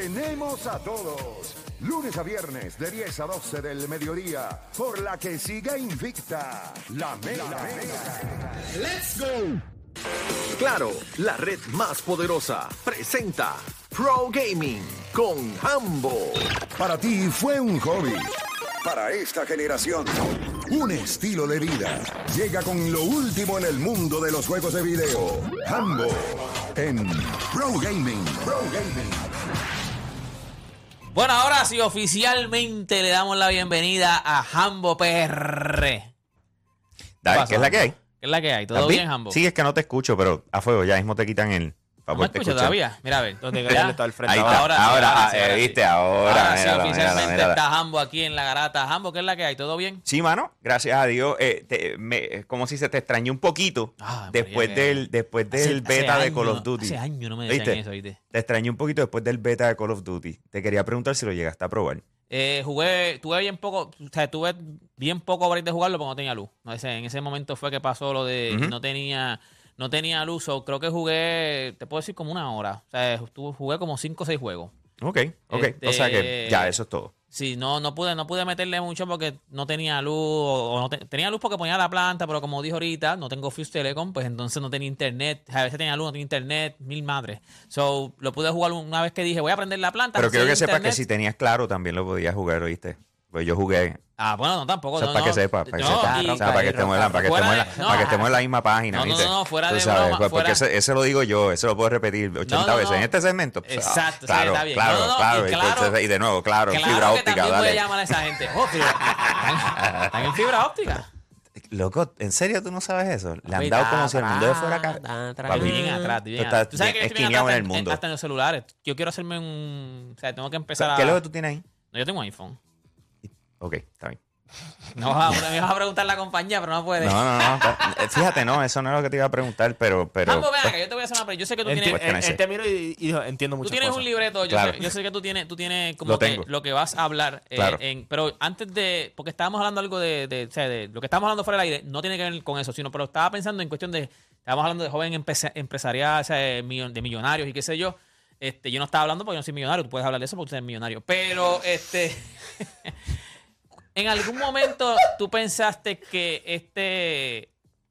tenemos a todos. Lunes a viernes de 10 a 12 del mediodía, por la que siga invicta la Mega. ¡Let's go! Claro, la red más poderosa presenta Pro Gaming con Hambo. Para ti fue un hobby. Para esta generación, un estilo de vida. Llega con lo último en el mundo de los juegos de video. Hambo en Pro Gaming. Pro Gaming. Bueno, ahora sí, oficialmente le damos la bienvenida a Hambo PR. Dale, ¿qué es la que hay? ¿Qué es la que hay? ¿Todo ¿Estás bien, Hambo? Sí, es que no te escucho, pero a fuego, ya mismo te quitan el ¿No me todavía? Mira, a ver. ¿dónde todo al frente Ahí está, Ahora ahora, ahora ah, sí, eh, ahora sí. viste, ahora, Ahora sí, mírala, oficialmente está Hambo aquí en la garata. Hambo, ¿qué es la que hay? ¿Todo bien? Sí, mano, gracias a Dios. eh, te- me- como si se te extrañó un poquito Ah, después, del, después del Hace- beta hace de Call of Duty. Hace años no me decían ¿Viste? eso, ¿viste? Te extrañó un poquito después del beta de Call of Duty. Te quería preguntar si lo llegaste a probar. Eh, jugué, tuve bien poco, o sea, tuve bien poco break de jugarlo porque no tenía luz. No, ese- en ese momento fue que pasó lo de no tenía no tenía luz. o creo que jugué, te puedo decir como una hora. O sea, jugué como 5 o 6 juegos. Ok, ok. O sea que Este- ya, eso es todo. Sí, no, no pude, no pude meterle mucho porque no tenía luz, o, o no te- tenía luz porque ponía la planta, pero como dijo ahorita, no tengo Fuse Telecom, pues entonces no tenía internet, a veces tenía luz, no tenía internet, mil madres. So, lo pude jugar una vez que dije, voy a prender la planta. Pero no quiero que sepas que si tenías claro también lo podías jugar, ¿oíste? Pues yo jugué. Ah, bueno, no, tampoco. O sea, no, para que sepa, para que sepa. y- O sea, para que estemos en la, para que estemos en la, no. para que estemos en la misma página, No, no, ¿viste? no, fuera de sabes, broma, pues, Porque ese, ese lo digo yo, eso lo puedo repetir 80 No, no, veces en este segmento. pues, Exacto, sí, claro, está bien. Claro, claro, y claro- de nuevo, claro, Claro fibra que óptica, dale. llamar a esa gente. Oh, fibra- están, en fibra óptica. Loco, ¿en serio tú no sabes eso? Le han dado como si el mundo de fuera acá. Bien atrás, bien atrás. Tú sabes que esquineado en el mundo. hasta en los celulares. Yo quiero hacerme un... O sea, tengo que empezar a... ¿Qué es lo que tú tienes ahí? No, yo tengo un iPhone. Ok, está bien. No vas a, me vas a preguntar la compañía, pero no puedes. No, no, no. eh, Fíjate, no, eso no es lo que te iba a preguntar, pero. pero Hambo, ven acá, yo te voy a hacer una pregunta. Yo sé que tú Enti- tienes... que él- sé. él te miro y, entiendo Tú muchas tienes cosas. un libreto, yo, Claro. sé, yo sé que tú tienes, tú tienes como Lo que tengo. lo que vas a hablar, eh, Claro. en- pero antes de, porque estábamos hablando algo de, de, o sea, de lo que estábamos hablando fuera del aire, no tiene que ver con eso, sino, pero estaba pensando en cuestión de, estábamos hablando de joven empresarial, o sea, de millonarios y qué sé yo. Este, yo no estaba hablando porque yo no soy millonario, tú puedes hablar de eso porque tú eres millonario, pero este, en algún momento tú pensaste que este,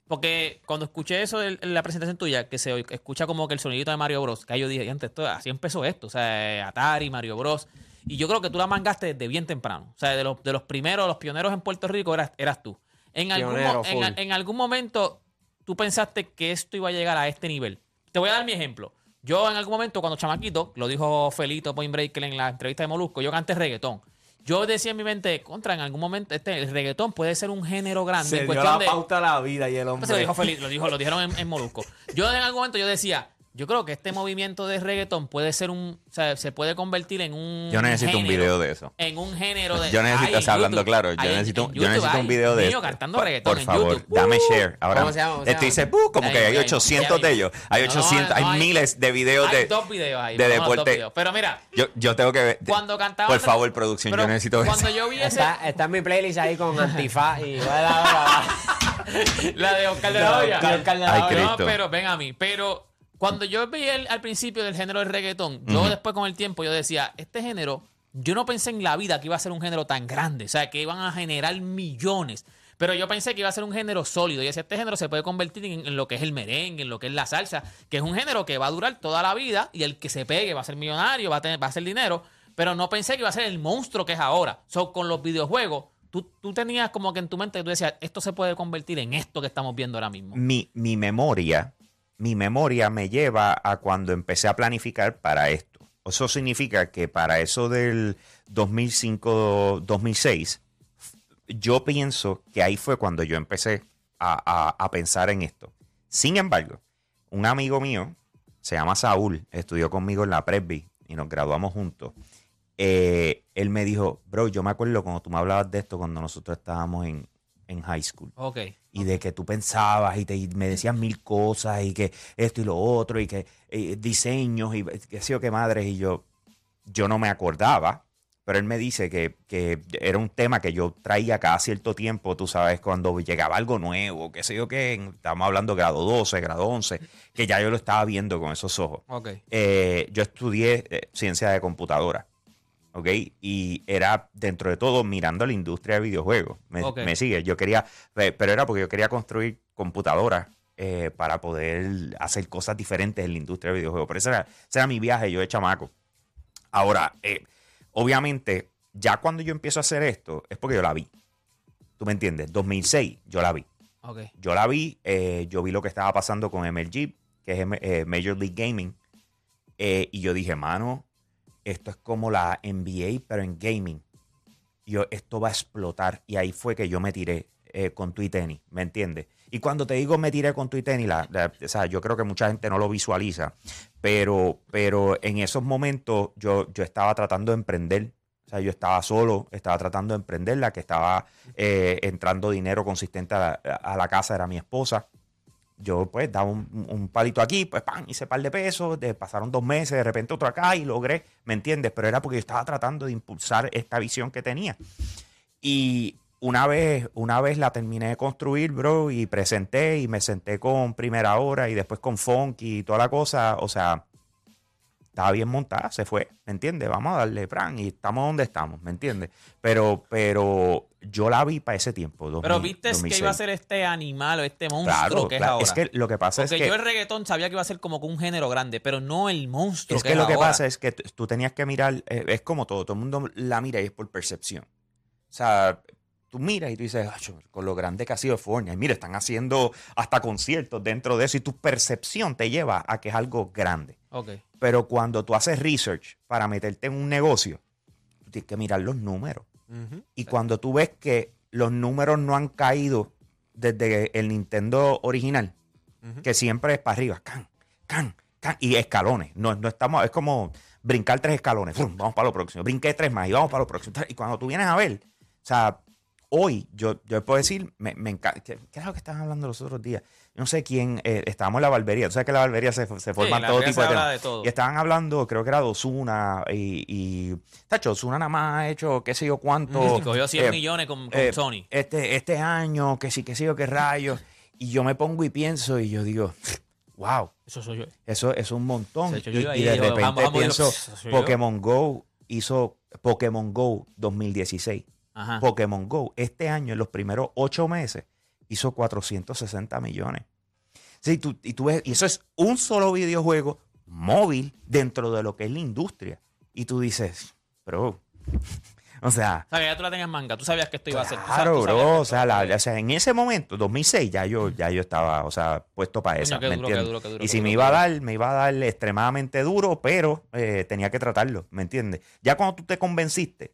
porque cuando escuché eso en la presentación tuya, que se escucha como que el sonidito de Mario Bros, que yo dije, "Y antes esto, así empezó esto, o sea, Atari, Mario Bros. Y yo creo que tú la mangaste desde bien temprano. O sea, de los, de los primeros, los pioneros en Puerto Rico eras, eras tú. En algún, Pionero, en, en algún momento tú pensaste que esto iba a llegar a este nivel. Te voy a dar mi ejemplo. Yo en algún momento, cuando chamaquito, lo dijo Felito Point Breaker en la entrevista de Molusco, yo canté reggaetón. Yo decía en mi mente, contra, en algún momento este, el reggaetón puede ser un género grande Se en dio cuestión la de... pauta a la vida y el Pues hombre. se lo dijo Feliz, lo, dijo, lo dijeron en, en Molusco. Yo en algún momento yo decía, yo creo que este movimiento de reggaetón puede ser un, o sea, se puede convertir en un Yo necesito un género- video de eso. En un género de Yo necesito, o sea, hablando YouTube. claro, yo necesito, yo necesito un hay video de niños esto. cantando Por- reggaetón Por en favor, YouTube. dame Uh. share. Ahora, ¿Cómo se llama? ¿Cómo se esto dice, "Uh", como Ya que hay ya 800 mismo. de ellos. Hay No, no, 800, no, hay hay- miles de videos Hay de, dos videos ahí. de deporte. videos. Pero mira, Yo, yo tengo que ver. cuando cantaba... Por favor, producción, yo necesito ver. Cuando yo vi ese... Está, está en mi playlist ahí con Antifaz y La de Oscar de la- Hoya. Oscar de la Ay, Hoya. Cristo. No, pero ven a mí. Pero cuando yo vi el, al principio del género del reggaetón, yo después con el tiempo yo decía, este género, yo no pensé en la vida que iba a ser un género tan grande, o sea, que iban a generar millones. Pero yo pensé que iba a ser un género sólido. Y decía, este género se puede convertir en, en lo que es el merengue, en lo que es la salsa, que es un género que va a durar toda la vida y el que se pegue va a ser millonario, va a, tener, va a hacer dinero. Pero no pensé que iba a ser el monstruo que es ahora. So, con los videojuegos, tú, tú tenías como que en tu mente, tú decías, esto se puede convertir en esto que estamos viendo ahora mismo. mi, mi memoria, mi memoria me lleva a cuando empecé a planificar para esto. Eso significa que para eso del 2005-2006, yo pienso que ahí fue cuando yo empecé a, a- a pensar en esto. Sin embargo, un amigo mío, se llama Saúl, estudió conmigo en la Presby y nos graduamos juntos. Eh, él me dijo, bro, yo me acuerdo cuando tú me hablabas de esto cuando nosotros estábamos en, en high school Ok. y de que tú pensabas y, te, y me decías mil cosas y que esto y lo otro y que eh, diseños y qué sé yo qué madres y yo yo no me acordaba pero él me dice que, que era un tema que yo traía cada cierto tiempo, tú sabes, cuando llegaba algo nuevo, qué sé yo qué, estábamos hablando grado 12, grado 11, que ya yo lo estaba viendo con esos ojos. Ok. Eh, yo estudié eh, ciencia de computadora, ¿ok? Y era, dentro de todo, mirando la industria de videojuegos. Me, sigue. Yo quería, pe- pero era porque yo quería construir computadoras eh, para poder hacer cosas diferentes en la industria de videojuegos. Pero ese era, ese era mi viaje, yo de chamaco. Ahora, eh, obviamente, ya cuando yo empiezo a hacer esto, es porque yo la vi. ¿Tú me entiendes? 2006, yo la vi. Ok. Yo la vi, eh, yo vi lo que estaba pasando con MLG, que es eh, Major League Gaming, eh, y yo dije, mano, esto es como la NBA, pero en gaming. Yo, esto va a explotar. Y ahí fue que yo me tiré eh, con tu tenis, ¿me entiendes? Y cuando te digo me tiré con tu tenis, la, o sea, yo creo que mucha gente no lo visualiza, pero, pero en esos momentos yo, yo estaba tratando de emprender. O sea, yo estaba solo, estaba tratando de emprender, la que estaba eh, entrando dinero consistente a la casa era mi esposa. Yo pues daba un, palito aquí, pues pan, hice par de pesos, de- pasaron dos meses, de repente otro acá y logré, ¿me entiendes? Pero era porque yo estaba tratando de impulsar esta visión que tenía. Y una vez, una vez la terminé de construir, bro, y presenté y me senté con Primera Hora y después con Funky y toda la cosa, o sea, estaba bien montada, se fue, ¿me entiendes? Vamos a darle plan y estamos donde estamos, ¿me entiendes? Pero, pero yo la vi para ese tiempo. Pero 2000, viste que 2006. iba a ser este animal o este monstruo Claro, que es claro. ahora. es que lo que pasa Porque es que... yo el reggaetón sabía que iba a ser como un género grande, pero no el monstruo Es que, que es lo que ahora. pasa es que tú tenías que mirar, eh, es como todo, todo el mundo la mira y es por percepción. O sea, tú miras y tú dices, "Acho, con lo grande que ha sido Fortnite, mira, están haciendo hasta conciertos dentro de eso y tu percepción te lleva a que es algo grande. Pero cuando tú haces research para meterte en un negocio, tú tienes que mirar los números. Y cuando tú ves que los números no han caído desde el Nintendo original, que siempre es para arriba, can, can, can, y escalones. No, no estamos, es como brincar tres escalones, ¡frum! vamos para lo próximo, brinqué tres más y vamos para lo próximo. Y cuando tú vienes a ver, o sea, hoy yo, yo puedo decir, me, me encanta, ¿qué, qué era lo que estaban hablando los otros días? Yo no sé quién, eh, estábamos en la barbería, tú sabes que en la barbería se, se forman todo tipo de habla temas. de todo. Y estaban hablando, creo que era de Osuna y, y tacho, Osuna nada más ha hecho qué sé yo cuánto. Cogió 100 eh, millones con, con eh, Sony. Este, este año, que sí, que sí, o qué rayos. Y yo me pongo y pienso y yo digo, wow, Eso soy yo. eso es un montón. Y, yo ahí, y de yo, repente vamos, vamos, pienso, yo, yo. Pokémon Go hizo Pokémon Go 2016. Ajá. Pokémon Go este año, en los primeros ocho meses, hizo 460 millones. Sí, tú- y, tú ves, y eso es un solo videojuego móvil dentro de lo que es la industria. Y tú dices, bro, o sea, O sea, que ya tú la tenías en manga. Tú sabías que esto iba a ser. Claro, bro. O sea, la- o sea, en ese momento, 2006, ya yo, ya yo estaba, o sea, puesto para qué ¿me duro, entiendes? duro, duro, y si me iba a dar, me iba a dar extremadamente duro, pero eh, tenía que tratarlo, ¿me entiendes? Ya cuando tú te convenciste,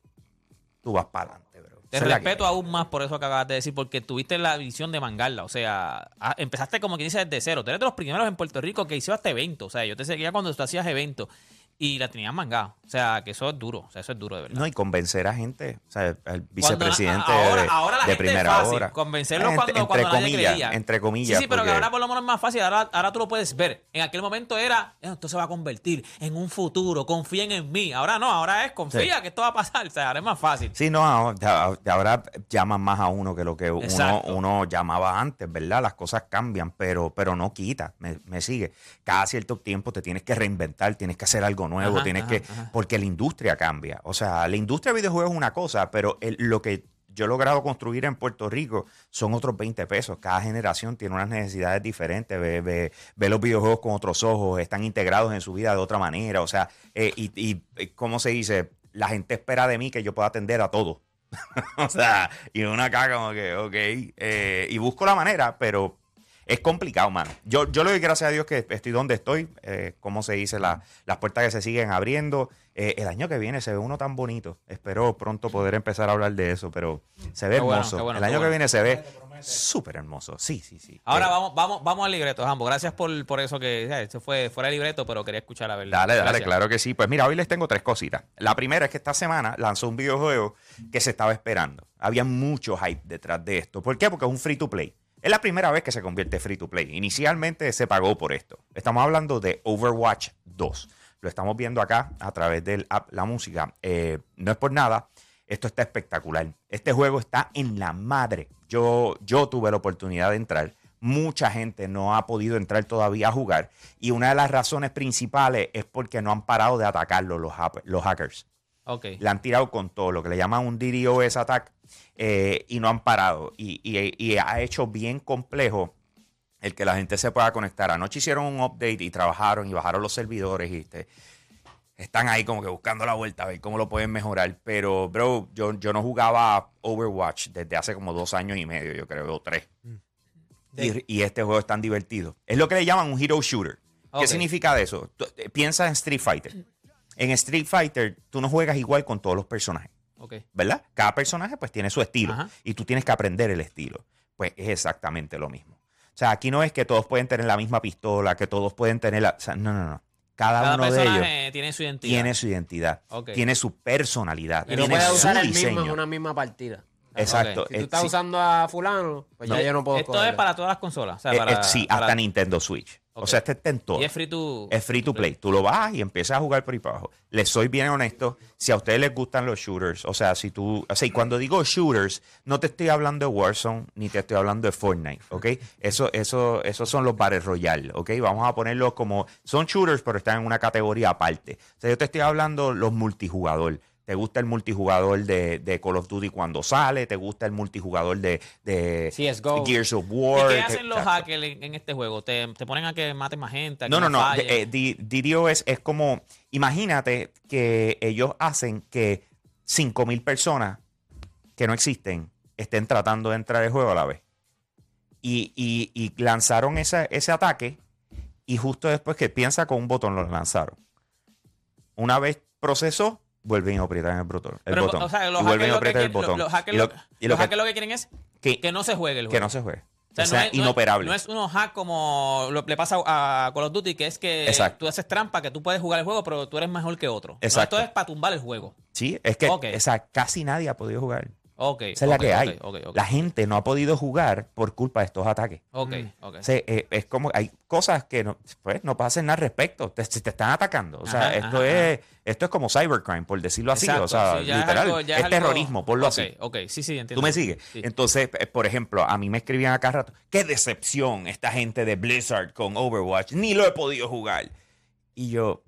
tú vas para adelante, bro. Te que respeto aún más por eso que acabas de decir, porque tuviste la visión de mangarla. O sea, empezaste como quien dice desde cero. Tú eres de los primeros en Puerto Rico que hizo este evento. O sea, yo te seguía cuando tú hacías eventos y la tenías mangada. O sea, que eso es duro. O sea, eso es duro de verdad. No, y convencer a gente, o sea, al vicepresidente ahora, de, ahora la de gente primera es fácil. hora. Convencerlos Eh, cuando, entre, cuando entre nadie comillas, creía. entre comillas. Sí, sí, pero que ahora por lo menos es más fácil. Ahora, ahora tú lo puedes ver. En aquel momento era, "Eh, esto se va a convertir en un futuro. Confíen en mí. Ahora no, ahora es, confía Sí. que esto va a pasar. O sea, ahora es más fácil. Sí, no, ahora- ahora llaman más a uno que lo que uno, uno llamaba antes, ¿verdad? Las cosas cambian, pero, pero no quita, me, me sigue. Cada cierto tiempo te tienes que reinventar, tienes que hacer algo nuevo, Ajá, tienes ajá, que, ajá. porque la industria cambia. O sea, la industria de videojuegos es una cosa, pero el- lo que yo he logrado construir en Puerto Rico son otros 20 pesos. Cada generación tiene unas necesidades diferentes, ve, ve- ve los videojuegos con otros ojos, están integrados en su vida de otra manera. O sea, eh, y, y, eh, ¿cómo se dice? La gente espera de mí que yo pueda atender a todo. o sea, y uno acá como que, ok, eh, y busco la manera, pero es complicado, mano. Yo, yo le doy gracias a Dios que estoy donde estoy, eh, como se dice, la- las puertas que se siguen abriendo. Eh, el año que viene se ve uno tan bonito. Espero pronto poder empezar a hablar de eso, pero se ve Qué hermoso. bueno, el año que viene se ve súper hermoso. Sí, sí, sí. Ahora Eh, vamos, vamos, vamos al libreto, Jambo. Gracias por, por eso que ya, eso fue fuera de libreto, pero quería escuchar la verdad. Dale, dale, Gracias. claro que sí. Pues mira, hoy les tengo tres cositas. La primera es que esta semana lanzó un videojuego que se estaba esperando. Había mucho hype detrás de esto. ¿Por qué? Porque es un free to play. Es la primera vez que se convierte free to play. Inicialmente se pagó por esto. Estamos hablando de Overwatch 2. lo estamos viendo acá a través del app La Música. Eh, no es por nada, esto está espectacular. Este juego está en la madre. Yo, yo tuve la oportunidad de entrar. Mucha gente no ha podido entrar todavía a jugar. Y una de las razones principales es porque no han parado de atacarlo los, hackers. Ok. Le han tirado con todo, lo que le llaman un DDoS attack, eh, y no han parado. Y, y- y ha hecho bien complejo el que la gente se pueda conectar. Anoche hicieron un update y trabajaron y bajaron los servidores y están ahí como que buscando la vuelta a ver cómo lo pueden mejorar. Pero, bro, yo, yo no jugaba Overwatch desde hace como dos años y medio, yo creo, o tres. Y, y este juego es tan divertido. Es lo que le llaman un hero shooter. ¿Qué significa de eso? Eh, Piensa en Street Fighter. En Street Fighter, tú no juegas igual con todos los personajes. Ok. ¿verdad? Cada personaje pues tiene su estilo Ajá. y tú tienes que aprender el estilo. Pues es exactamente lo mismo. O sea, aquí no es que todos pueden tener la misma pistola, que todos pueden tener la... o sea, no, no, no. Cada, Cada uno de ellos tiene su identidad. tiene su identidad, tiene su personalidad, Y no su usar el mismo en una misma partida. Exacto. Si tú Eh, estás sí. usando a fulano, pues ya yo no puedo Esto cogerlo. es para todas las consolas. O sea, Eh, para, eh, sí, para- hasta Nintendo Switch. O sea, este está en todo. Y es free to... Es free to play. Tú lo vas y empiezas a jugar por ahí para abajo. Les soy bien honesto. Si a ustedes les gustan los shooters, o sea, si tú. O sea, y cuando digo shooters, no te estoy hablando de Warzone ni te estoy hablando de Fortnite, ¿ok? Eso, eso, esos son los Battle Royale, ¿ok? Vamos a ponerlos como. Son shooters, pero están en una categoría aparte. O sea, yo te estoy hablando los multijugador. ¿Te gusta el multijugador de, de Call of Duty cuando sale? ¿Te gusta el multijugador de, de CS:GO. Gears of ¿Y War? qué hacen los exacto. hackers en, en este juego? ¿Te, te ponen a que maten más gente? No, no, no. eh, DDoS es como, imagínate que ellos hacen que 5.000 personas que no existen estén tratando de entrar al juego a la vez. Y, y- y lanzaron ese, ese ataque y justo después que piensa con un botón lo lanzaron. Una vez procesó, vuelven y aprietan el botón. El Pero, botón o sea, los y vuelven hackers y lo que aprietan el quieren- botón. los hackers lo, lo- y lo los que, hackers lo que quieren es que, que no se juegue el juego. que no se juegue. O sea, no es- no es- inoperable. No es, unos hack como lo, le pasa a Call of Duty, que es que Exacto. tú haces trampa, que tú puedes jugar el juego, pero tú eres mejor que otro. No, Exacto. esto es para tumbar el juego. sí, es que Ok. o sea, casi nadie ha podido jugar. Ok. Esa es la que hay. La gente no ha podido jugar por culpa de estos ataques. Ok, ok. O sea, eh, es como hay cosas que no, pues, no hacer nada al respecto. Te, te están atacando. O sea, Ajá, esto ajá, es esto es como cybercrime, por decirlo así. Exacto, o sea, sí, ya es literal. algo- Es, ya es algo- terrorismo, ponlo Ok, así. Ok, sí, sí, entiendo. ¿Tú me sigues? Sí. Entonces, eh, por ejemplo, a mí me escribían acá rato, qué decepción esta gente de Blizzard con Overwatch, ni lo he podido jugar. Y yo,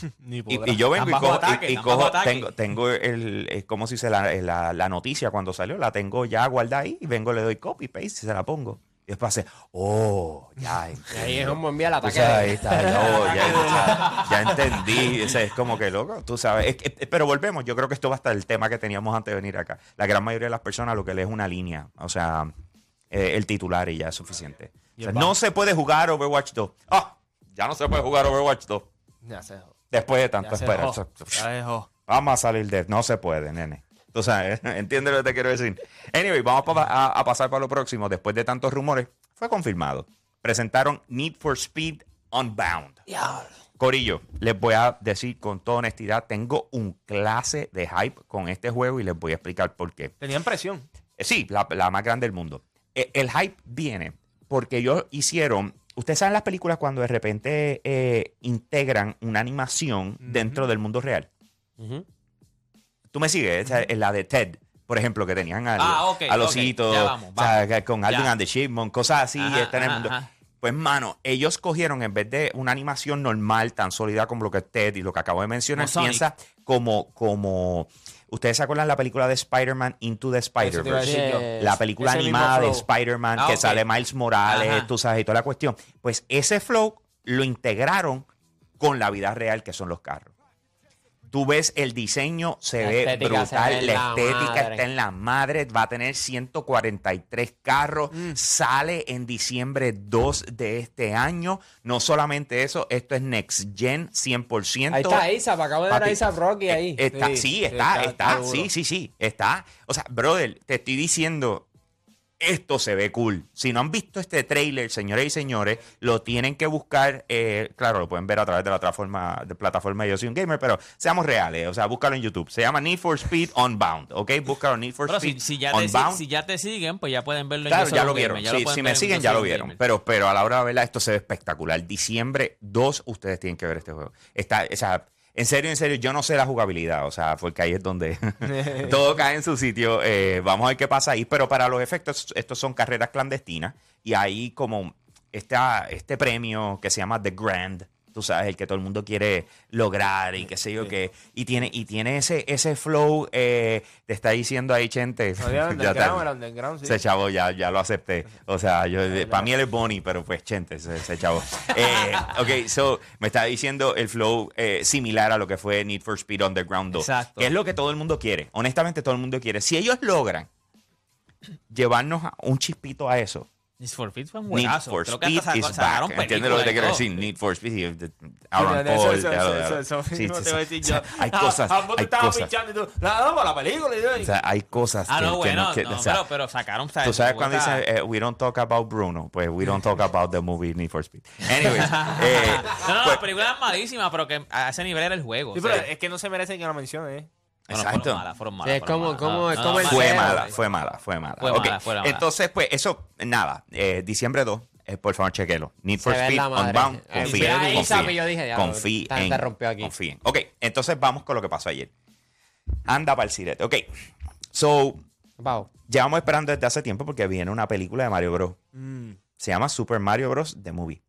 Ni y, yo vengo y cojo, y- ataque, y cojo- tengo, tengo el, es como si se la, la, la noticia cuando salió, la tengo ya guardada ahí, y vengo, le doy copy, paste y se la pongo. Y después hace, oh, ya. Y ahí es envía el O ataque. ahí está, ya, oh, ya, ya- ya entendí. O sea, es como que loco, tú sabes. Es pero volvemos, yo creo que esto va a estar el tema que teníamos antes de venir acá. La gran mayoría de las personas lo que lee es una línea, o sea, eh, el titular y ya es suficiente. O sea, no se puede jugar Overwatch 2. Ah, ya no se puede jugar Overwatch 2. Ya se. Después de tanto esperar. Vamos a salir de... No se puede, nene. Tú sabes, ¿entiendes lo que te quiero decir? Anyway, vamos a, a pasar para lo próximo. Después de tantos rumores, fue confirmado. Presentaron Need for Speed Unbound. Corillo, les voy a decir con toda honestidad, tengo un clase de hype con este juego y les voy a explicar por qué. Tenían presión. Eh, Sí, la, la más grande del mundo. Eh, El hype viene porque ellos hicieron. Ustedes saben las películas cuando de repente eh, integran una animación dentro del mundo real. Tú me sigues, es la de Ted, por ejemplo, que tenían al, Ah, ok, al ok. osito, Ya vamos, o sea, vamos. con Alvin and the Chipmunk, cosas así, Ajá, está en el mundo. ajá. Pues, mano, ellos cogieron en vez de una animación normal, tan sólida como lo que es Ted y lo que acabo de mencionar, Como piensa como, como. ¿Ustedes se acuerdan la película de Spider-Man Into the Spider-Verse? La película animada de. Spider-Man Ah, que sale Miles Morales, Ajá. tú sabes, y toda la cuestión. Pues ese flow lo integraron con la vida real, que son los carros. Tú ves el diseño, se La ve se brutal, la la estética madre. está en la madre, va a tener 143 carros, Mm. sale en diciembre 2 de este año. No solamente eso, esto es Next Gen 100%. Ahí está Isa, acabo de ver a Isa Rocky ahí. Eh, Está, sí, Sí, está, está- está, está duro. sí, sí, sí, está. O sea, brother, te estoy diciendo, esto se ve cool. Si no han visto este trailer, señores y señores, lo tienen que buscar. eh, claro, lo pueden ver a través de la plataforma de, plataforma Yo Soy un Gamer, pero seamos reales. O sea, búscalo en YouTube. Se llama Need for Speed Unbound. ¿Ok? Búscalo Need for Pero Speed si ya te, Unbound. si ya te siguen, pues ya pueden verlo en Claro, Yo Soy ya lo Gamer, vieron. ya Sí, si me en siguen, ya lo vieron. Gamer. Pero, pero a la hora de verla, esto se ve espectacular. Diciembre 2, ustedes tienen que ver este juego. Está, o sea, en serio, en serio, yo no sé la jugabilidad. O sea, porque ahí es donde todo cae en su sitio. Eh, vamos a ver qué pasa ahí. Pero para los efectos, estos son carreras clandestinas. Y ahí como esta, este premio que se llama The Grand. Tú sabes, el que todo el mundo quiere lograr y qué sé yo qué. Y tiene, y tiene ese, ese flow, eh, te está diciendo ahí, Chente. No, ya, underground, underground, sí. Ese chavo ya, ya lo acepté. O sea, yo para mí él es Bonnie, pero pues Chente, ese, ese chavo. Eh, ok, so me está diciendo el flow eh, similar a lo que fue Need for Speed Underground 2. Exacto. Que es lo que todo el mundo quiere. Honestamente, todo el mundo quiere. Si ellos logran llevarnos un chispito a eso, Need for Speed fue un Need buenazo. for Creo que Speed is sacaron back. ¿Entiendes lo que te quiero decir? Need for Speed. Aaron Paul. eso- eso- eso- sí, te iba a decir yo. Hay cosas, hay estabas cosas. pinchando y tú, la damos la película. O sea, hay cosas Ah, que, no, que bueno, no- que- no, o sea, pero, pero sacaron. Tú sabes cuando dicen eh, we don't talk about Bruno, pues we don't talk about the movie Need for Speed. Anyways, eh, No, no, pues, la película es malísima, pero que a ese nivel era el juego. Sí, o sea, pero es que no se merece que lo mencione, ¿eh? Exacto. Fueron malas, fueron Sí, malas. es fueron como- malas. como- No, es no, como el malas. fue mala, fue mala, fue mala. Fue Ok, mala, fue mala. Entonces, pues eso, nada, eh, diciembre 2, eh, por favor, chequelo. Need for Se ve Speed. Unbound, confíen, confíen, Sapi, yo dije, ya, confíen, aquí. confíen. Ok, entonces vamos con lo que pasó ayer. Anda para el sirete. Ok, so, Pau. llevamos esperando desde hace tiempo porque viene una película de Mario Bros. Mm. Se llama Super Mario Bros. The Movie.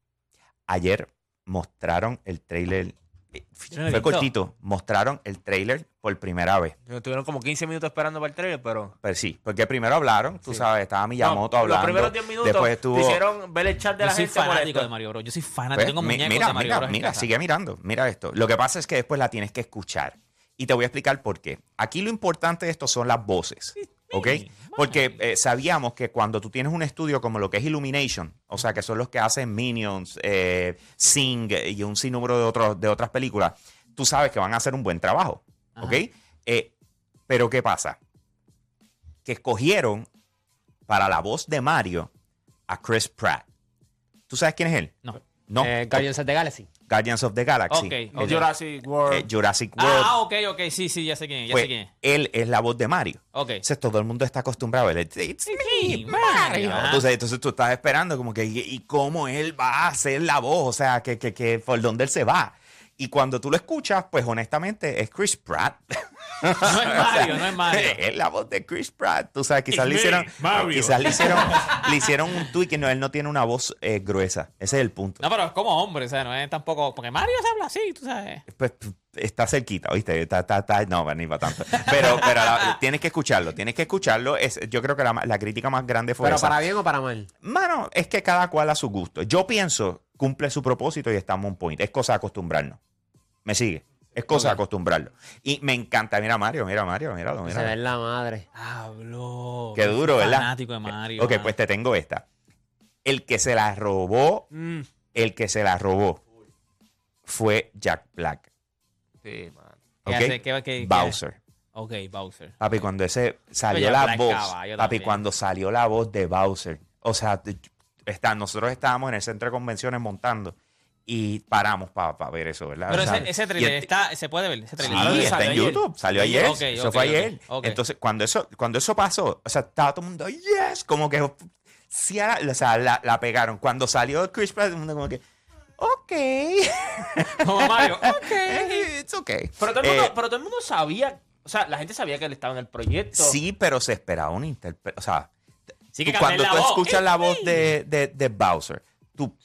Ayer mostraron el trailer. Eh, Yo no Fue cortito. Mostraron el trailer por primera vez. Estuvieron como 15 minutos esperando para el trailer, pero... Pero sí, porque primero hablaron, tú Sí. sabes, estaba Miyamoto No, hablando. Los primeros 10 minutos Después estuvo. te hicieron ver el chat de Yo la gente fanático esto. de Mario Bros. Yo soy fanático. Pues, Tengo mi- muñecos mira, de Mario mira, Bros. mira, sigue mirando. Mira esto. Lo que pasa es que después la tienes que escuchar. Y te voy a explicar por qué. Aquí lo importante de esto son las voces. ¿Ok? Porque eh, sabíamos que cuando tú tienes un estudio como lo que es Illumination, o sea, que son los que hacen Minions, eh, Sing y un sinnúmero de, otros, de otras películas, tú sabes que van a hacer un buen trabajo. ¿Ok? Eh, pero ¿qué pasa? Que escogieron para la voz de Mario a Chris Pratt. ¿Tú sabes quién es él? No. No. Guardians of the Galaxy. Guardians of the Galaxy. Ok, El- ok. Jurassic World. eh, Jurassic World. Ah, ok, ok. Sí, sí, ya sé quién. Ya pues, sé quién él es la voz de Mario. Ok. Entonces todo el mundo está acostumbrado a él. It's, it's Sí, me, Mario. Mario. Ajá. Entonces, entonces tú estás esperando como que, ¿y, y cómo él va a hacer la voz? O sea, que, que, que por dónde él se va. Y cuando tú lo escuchas, pues honestamente es Chris Pratt. No es Mario, no es Mario. es la voz de Chris Pratt. Tú sabes, quizás le hicieron, Mario. quizás le hicieron, le hicieron un tweet que no, él no tiene una voz eh, gruesa. Ese es el punto. No, pero es como hombre, o sea, no es tampoco. Porque Mario se habla así, tú sabes. Pues está cerquita, ¿oíste? Está, está, está- no, ni para tanto. Pero, pero la- tienes que escucharlo, tienes que escucharlo. Es, yo creo que la, la crítica más grande fue Pero esa. para bien o para mal. Mano, es que cada cual a su gusto. Yo pienso, cumple su propósito y estamos on point. Es cosa de acostumbrarnos. ¿Me sigue? Es cosa de acostumbrarlo. Y me encanta. Mira Mario, mira Mario, míralo, Se míralo. ve la madre. Hablo. Qué duro, ¿verdad? Fanático de Mario. Ok, man. pues te tengo esta. El que se la robó, Mm. el que se la robó fue Jack Black. Sí, man. ¿Qué ¿ok? hace? ¿Qué- qué- qué? Bowser. Ok, Bowser. Papi, cuando ese salió Jack la voz, papi, cuando salió la voz de Bowser, o sea, está, nosotros estábamos en el centro de convenciones montando y paramos para ver eso, ¿verdad? Pero ese, ese trailer el- está, se puede ver, ese Sí, trailer. Claro, está en. YouTube, salió Salió ayer, Ok, eso ok, fue ok, ayer. Entonces, cuando eso, cuando eso pasó, o sea, estaba todo el mundo, yes, como que, sí, o sea, la, la pegaron. Cuando salió Chris Pratt, todo el mundo como que, ok. Como Mario. Ok. It's okay. Pero todo, el mundo, Eh, pero todo el mundo sabía, o sea, la gente sabía que él estaba en el proyecto. Sí, pero se esperaba un intérprete. O sea, Sí, que tú canten cuando la tú voz. escuchas la ¡It's voz de, de, de Bowser, tú,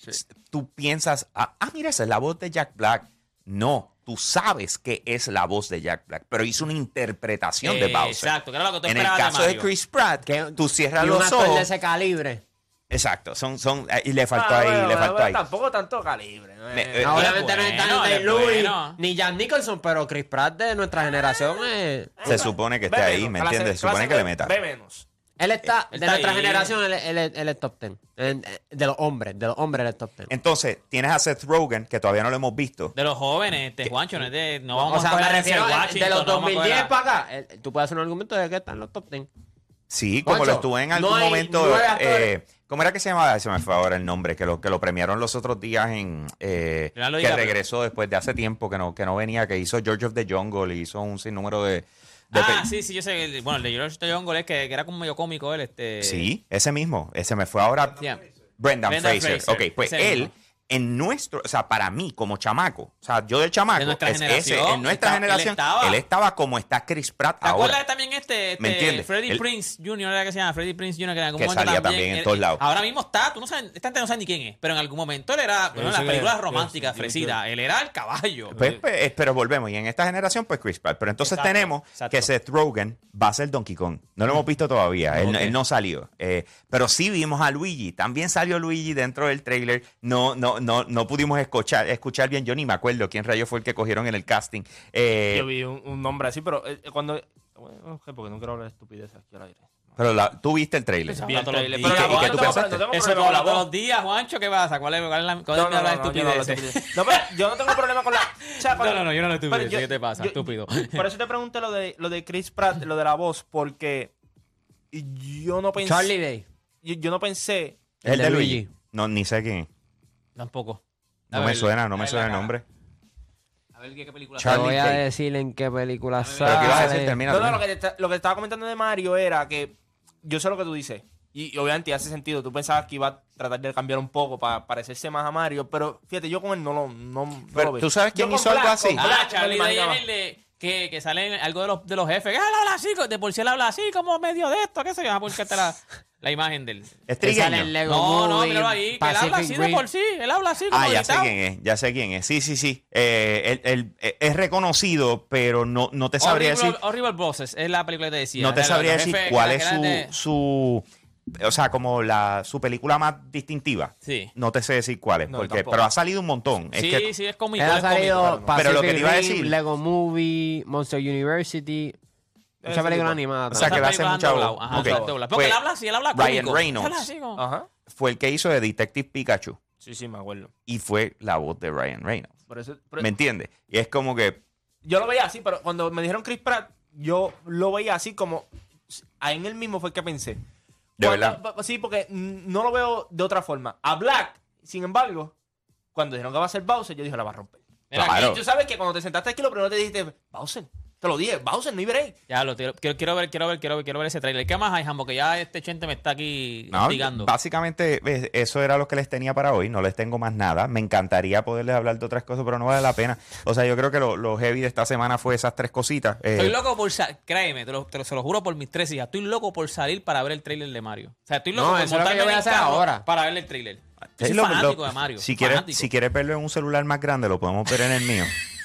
tú piensas, ah, ah, mira, esa es la voz de Jack Black. No, tú sabes que es la voz de Jack Black, pero hizo una interpretación de Eh, Bowser. Exacto, que era lo que tú En el caso de, Mario. Chris Pratt, Que- tú cierras y un los actor de ojos. ese calibre. Exacto, son, son, eh, y le faltó Ah, ahí, bueno, le faltó bueno, ahí. Tampoco tanto calibre. Eh, eh, no, obviamente no es bueno, Daniel es Day-Lewis bueno. ni Jan Nicholson, pero Chris Pratt de nuestra generación es... Se supone que esté Ve ahí, ¿me entiendes? Se supone que le meta. B menos. Él está, Él de está nuestra ahí. generación, él, él es- él es top 10. En- eh, De los hombres, de los hombres él es top 10. Entonces, tienes a Seth Rogen, que todavía no lo hemos visto. De los jóvenes, este Juancho, no es de. No vamos o sea, a me coger refiero Washington, de los no vamos a coger 2010 a- para acá. él- tú puedes hacer un argumento de que está en los top 10. Sí, como Juancho, lo estuve en no algún hay momento. nueve actores. eh, ¿Cómo era que se llamaba? Se me fue ahora el nombre, que lo, que lo premiaron los otros días en. eh, que regresó después de hace tiempo que no, que no venía, que hizo George of the Jungle y hizo un sinnúmero de. de Ah, sí, sí, yo sé. Bueno, el de George de Jungle es que, que era como medio cómico él. Este, Sí, ese mismo. Ese me fue ahora. Yeah. Brendan, Brendan Fraser. Fraser, Ok, pues él, mismo. En nuestro, o sea, para mí, como chamaco, o sea, yo de chamaco, De nuestra es generación, ese, en nuestra está- él generación, estaba. él estaba como está Chris Pratt ¿Te acuerdas ahora. también este, este ¿Me entiendes? Freddie Él- Prince Jr. era que se llama Freddie Prince Jr. que en algún Que momento salía también, también en él- todos lados. Ahora mismo está, tú no sabes, esta gente no sabe ni quién es, pero en algún momento él era, bueno, en las películas románticas, sé, yo fresita, él era el caballo. Pues, pues, eh, pero volvemos. Y en esta generación, pues Chris Pratt. Pero entonces Exacto, tenemos exacto. que Seth Rogen va a ser Donkey Kong. No lo hemos visto todavía. Él no salió. Eh, pero sí vimos a Luigi. También salió Luigi dentro del trailer. No, no, no, no pudimos escuchar, escuchar bien. Yo ni me acuerdo quién rayo fue el que cogieron en el casting. Eh, Yo vi un, un nombre así, pero eh, cuando. Bueno, ok, porque no quiero hablar de estupideces aquí al aire. pero la- tú viste el trailer. El días. pero ¿Y qué- la y qué voz tú no tengo- pensaste? Eso problema tú con la hablas todos voz. los días, Juancho, ¿qué pasa? ¿Cuál es, cuál es la, cuál es No, no, la no, estupidez? estupidez. No, pero yo no tengo problema con la. o sea, cuando- No, no, no, yo no pero estupidez. ¿Qué te pasa? Estúpido. Por eso te pregunté lo de, lo de Chris Pratt, lo de la voz, porque yo no pensé. Charlie Day. Yo, yo no pensé. ¿Es el de de Luigi? Luigi. No, ni sé quién. Tampoco. No me suena, no me suena el nombre. A ver qué qué película Te voy a Day. decir en qué película sale. Pero ¿qué ibas a decir? Termina. No, no, lo que, te está- lo que estaba comentando de Mario era que yo sé lo que tú dices. Y, y obviamente hace sentido. Tú pensabas que iba a tratar de cambiar un poco para parecerse más a Mario. Pero fíjate, yo con él no lo, no, no Pero, lo veo. ¿tú sabes quién hizo algo así? Ah, Charlie Que, que sale en algo de los, de los jefes. Que, Ah, él habla así, de por si él habla así, como medio de esto, qué sé yo. Ah, porque la, la imagen del. Es Que sale en trigueño. Lego No, no, míralo ahí, que él habla así de por sí. Él habla así como Ah, ya sé quién es, ya sé quién es. Sí, sí, sí. Eh, él, él, eh, es reconocido, pero no, no te sabría Horrible, decir, Horrible Bosses es la película que te decía. no te sabría decir jefes cuál es eran su, de- su, o sea, como la, su película más distintiva. Sí. No te sé decir cuál es, No, porque, pero ha salido un montón. Es Sí, que, sí, es cómico. Ha es cómico. salido Pero lo que te iba a decir- Lego Movie, Monster University. Mucha película animada. O sea, que le hace mucha ajá, Ok. han doblado. Porque Pues, él habla así, él habla Ryan cómico. Reynolds. Así como- Ajá. fue el que hizo de Detective Pikachu Sí, sí, me acuerdo. y fue la voz de Ryan Reynolds. Por eso, ¿Me entiendes? Y es como que, yo lo veía así, pero cuando me dijeron Chris Pratt, yo lo veía así como. En él mismo fue el que pensé. De verdad. Sí, porque no lo veo de otra forma. A Black, sin embargo, cuando dijeron que va a ser Bowser, yo dije, la va a romper. Mira, Claro. Y tú sabes que cuando te sentaste aquí, lo primero te dijiste, Bowser. Te lo dije, Bowser, no hay break. Ya lo quiero, quiero, quiero ver, quiero ver, quiero ver, quiero ver ese trailer. ¿Qué más hay, Jambo? Que ya este chente me está aquí No, hostigando. básicamente eso era lo que les tenía para hoy. No les tengo más nada. Me encantaría poderles hablar de otras cosas, pero no vale la pena. O sea, yo creo que lo, lo heavy de esta semana fue esas tres cositas. Eh, Estoy loco por salir, créeme, te lo, te lo- se lo juro por mis tres hijas. Estoy loco por salir para ver el trailer de Mario. O sea, estoy loco No, por eso es lo que montarme yo voy en a hacer ahora. Para ver el trailer. Soy lo- fanático lo- de Mario. Si quieres, si quieres verlo en un celular más grande, lo podemos ver en el mío.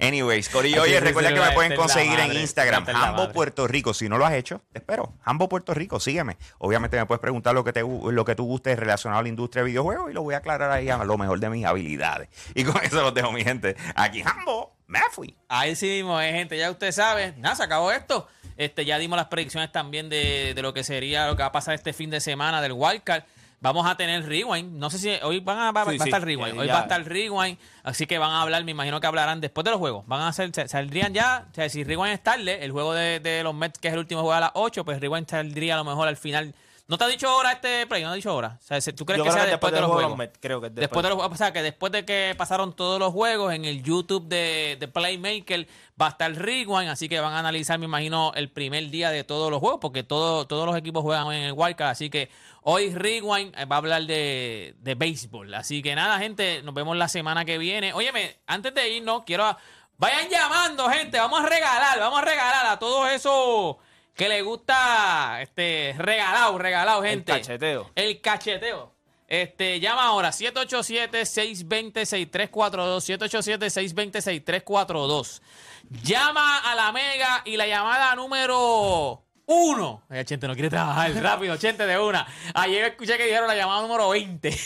Anyways, Corillo, oye, recuerda que me pueden conseguir en Instagram, madre. Puerto Rico. Si no lo has hecho, te espero. Hambo Puerto Rico, sígueme. Obviamente me puedes preguntar lo que, te, lo que tú gustes relacionado a la industria de videojuegos y lo voy a aclarar ahí a lo mejor de mis habilidades. Y con eso los dejo, mi gente. Aquí, Hambo, me fui. Ahí sí mismo, eh, gente. Ya usted sabe. Nada, se acabó esto. Este, ya dimos las predicciones también de, de lo que sería lo que va a pasar este fin de semana del Wildcard. Vamos a tener Rewind. No sé si hoy van a, va, Sí, va a estar Rewind. Eh, Hoy ya. va a estar Rewind. Así que van a hablar, me imagino que hablarán después de los juegos. Van a hacer, sa- saldrían ya. O sea, si Rewind es tarde, el juego de, de los Mets, que es el último juego a las 8, pues Rewind saldría a lo mejor al final. ¿No te ha dicho hora este play? ¿No te ha dicho hora? O sea, ¿tú crees Yo que sea que después de los juego juegos? Creo que es Después de los o sea, que después de que pasaron todos los juegos en el YouTube de, de Playmaker va a estar Rewind, así que van a analizar, me imagino, el primer día de todos los juegos, porque todo- todos los equipos juegan en el Wildcard, así que hoy Rewind eh, va a hablar de, de béisbol. Así que nada, gente, nos vemos la semana que viene. Óyeme, antes de irnos, quiero... a- Vayan llamando, gente, vamos a regalar, vamos a regalar a todos esos que les gusta este regalado, regalado, El gente. cacheteo. El cacheteo. Este, llama ahora 787-620-6342. 787-620-6342. Llama a la Mega y la llamada número uno. Ay, Chente no quiere trabajar rápido, Chente de una. Ayer escuché que dijeron la llamada número 20.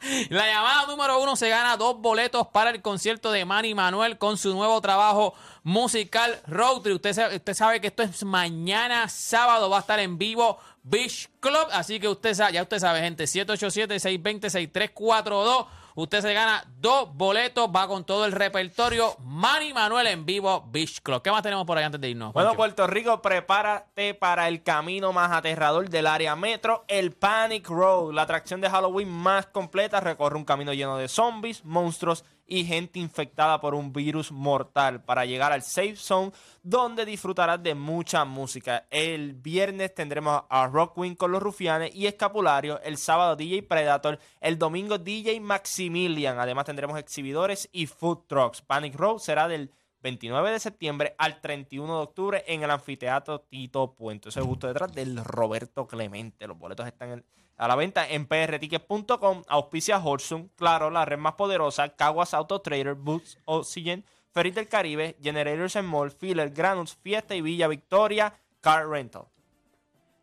La llamada número uno se gana dos boletos para el concierto de Manny Manuel con su nuevo trabajo musical Road Trip. Usted, usted sabe que esto es mañana sábado, va a estar en vivo Beach Club. Así que usted ya usted sabe, gente, 787-620-6342 Usted se gana dos boletos, va con todo el repertorio. Manny Manuel en vivo, Beach Club. ¿Qué más tenemos por ahí antes de irnos? Bueno? Puerto Rico, prepárate para el camino más aterrador del área metro, el Panic Road. La atracción de Halloween más completa recorre un camino lleno de zombies, monstruos y gente infectada por un virus mortal para llegar al Safe Zone, donde disfrutarás de mucha música. El viernes tendremos a Rockwing con los Rufianes y Escapulario. El sábado DJ Predator. El domingo DJ Maximilian. Además tendremos exhibidores y food trucks. Panic Road será del 29 de septiembre al 31 de octubre en el anfiteatro Tito Puente. Eso es justo detrás del Roberto Clemente. Los boletos están en- a la venta en prtickets.com. Auspicia Horsum, claro, la red más poderosa, Caguas Auto Trader, Boots, Oxygen, Ferris del Caribe, Generators and Mall, Filler, Granules, Fiesta y Villa Victoria, Car Rental.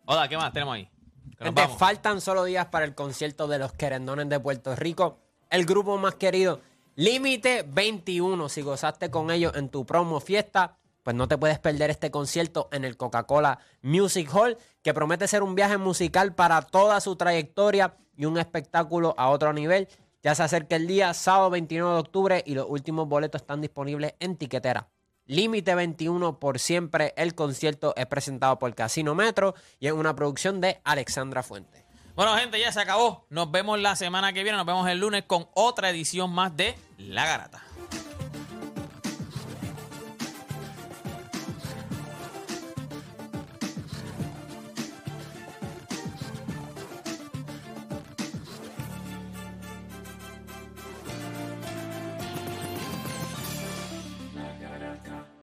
Oda, ¿qué más tenemos ahí? Gente, faltan solo días para el concierto de los querendones de Puerto Rico. El grupo más querido, Límite 21. Si gozaste con ellos en tu promo fiesta, pues no te puedes perder este concierto en el Coca-Cola Music Hall, que promete ser un viaje musical para toda su trayectoria y un espectáculo a otro nivel. Ya se acerca el día, sábado 29 de octubre, y los últimos boletos están disponibles en tiquetera. Límite 21 por siempre. El concierto es presentado por Casino Metro y es una producción de Alexandra Fuentes. Bueno, gente, ya se acabó. Nos vemos la semana que viene. Nos vemos el lunes con otra edición más de La Garata.